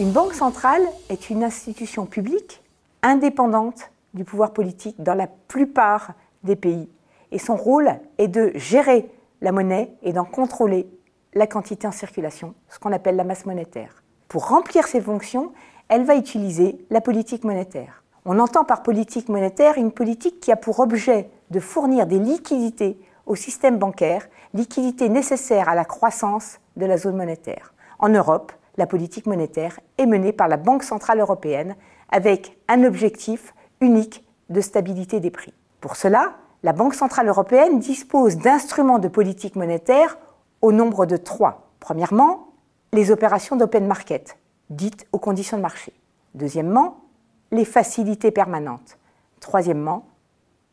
Une banque centrale est une institution publique indépendante du pouvoir politique dans la plupart des pays. Et son rôle est de gérer la monnaie et d'en contrôler la quantité en circulation, ce qu'on appelle la masse monétaire. Pour remplir ses fonctions, elle va utiliser la politique monétaire. On entend par politique monétaire une politique qui a pour objet de fournir des liquidités au système bancaire, liquidités nécessaires à la croissance de la zone monétaire. En Europe, la politique monétaire est menée par la Banque centrale européenne avec un objectif unique de stabilité des prix. Pour cela, la Banque centrale européenne dispose d'instruments de politique monétaire au nombre de trois. Premièrement, les opérations d'open market, dites aux conditions de marché. Deuxièmement, les facilités permanentes. Troisièmement,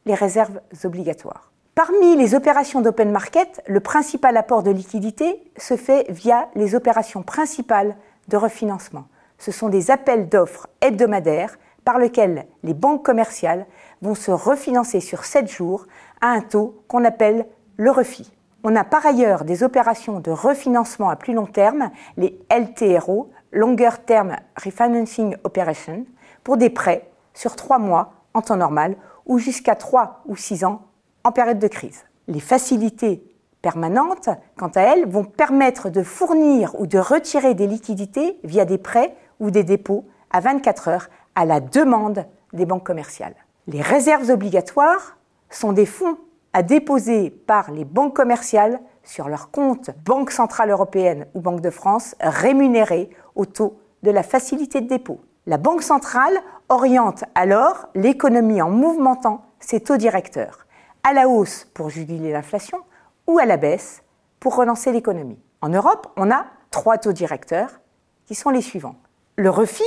les réserves obligatoires. Parmi les opérations d'open market, le principal apport de liquidité se fait via les opérations principales de refinancement. Ce sont des appels d'offres hebdomadaires par lesquels les banques commerciales vont se refinancer sur 7 jours à un taux qu'on appelle le refi. On a par ailleurs des opérations de refinancement à plus long terme, les LTRO, Longer Term Refinancing Operation, pour des prêts sur 3 mois en temps normal ou jusqu'à 3 ou 6 ans en période de crise. Les facilités permanentes, quant à elles, vont permettre de fournir ou de retirer des liquidités via des prêts ou des dépôts à 24 heures à la demande des banques commerciales. Les réserves obligatoires sont des fonds à déposer par les banques commerciales sur leur compte Banque Centrale Européenne ou Banque de France rémunérés au taux de la facilité de dépôt. La Banque centrale oriente alors l'économie en mouvementant ses taux directeurs, à la hausse pour juguler l'inflation ou à la baisse pour relancer l'économie. En Europe, on a trois taux directeurs qui sont les suivants. Le REFI,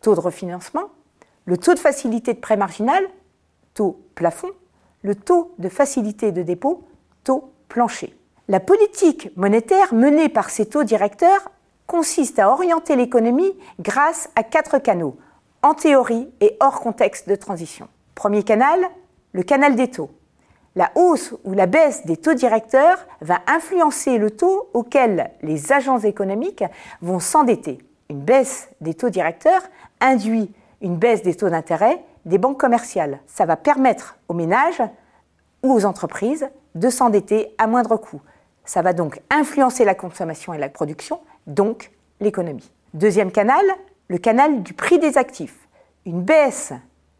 taux de refinancement, le taux de facilité de prêt marginal, taux plafond, le taux de facilité de dépôt, taux plancher. La politique monétaire menée par ces taux directeurs consiste à orienter l'économie grâce à quatre canaux, en théorie et hors contexte de transition. Premier canal, le canal des taux. La hausse ou la baisse des taux directeurs va influencer le taux auquel les agents économiques vont s'endetter. Une baisse des taux directeurs induit une baisse des taux d'intérêt des banques commerciales. Ça va permettre aux ménages ou aux entreprises de s'endetter à moindre coût. Ça va donc influencer la consommation et la production, donc l'économie. Deuxième canal, le canal du prix des actifs. Une baisse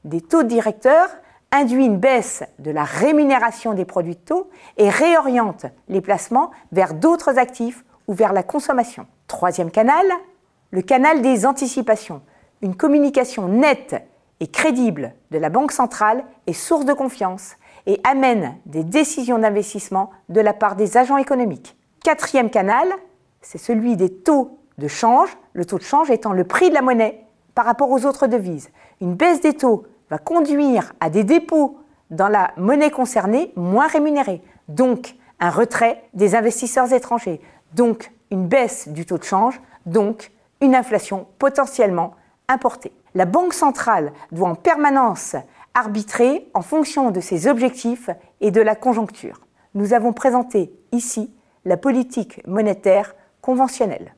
des taux directeurs induit une baisse de la rémunération des produits de taux et réoriente les placements vers d'autres actifs ou vers la consommation. Troisième canal, le canal des anticipations. Une communication nette et crédible de la Banque centrale est source de confiance et amène des décisions d'investissement de la part des agents économiques. Quatrième canal, c'est celui des taux de change, le taux de change étant le prix de la monnaie par rapport aux autres devises. Une baisse des taux va conduire à des dépôts dans la monnaie concernée moins rémunérés, donc un retrait des investisseurs étrangers, donc une baisse du taux de change, donc une inflation potentiellement importée. La Banque centrale doit en permanence arbitrer en fonction de ses objectifs et de la conjoncture. Nous avons présenté ici la politique monétaire conventionnelle.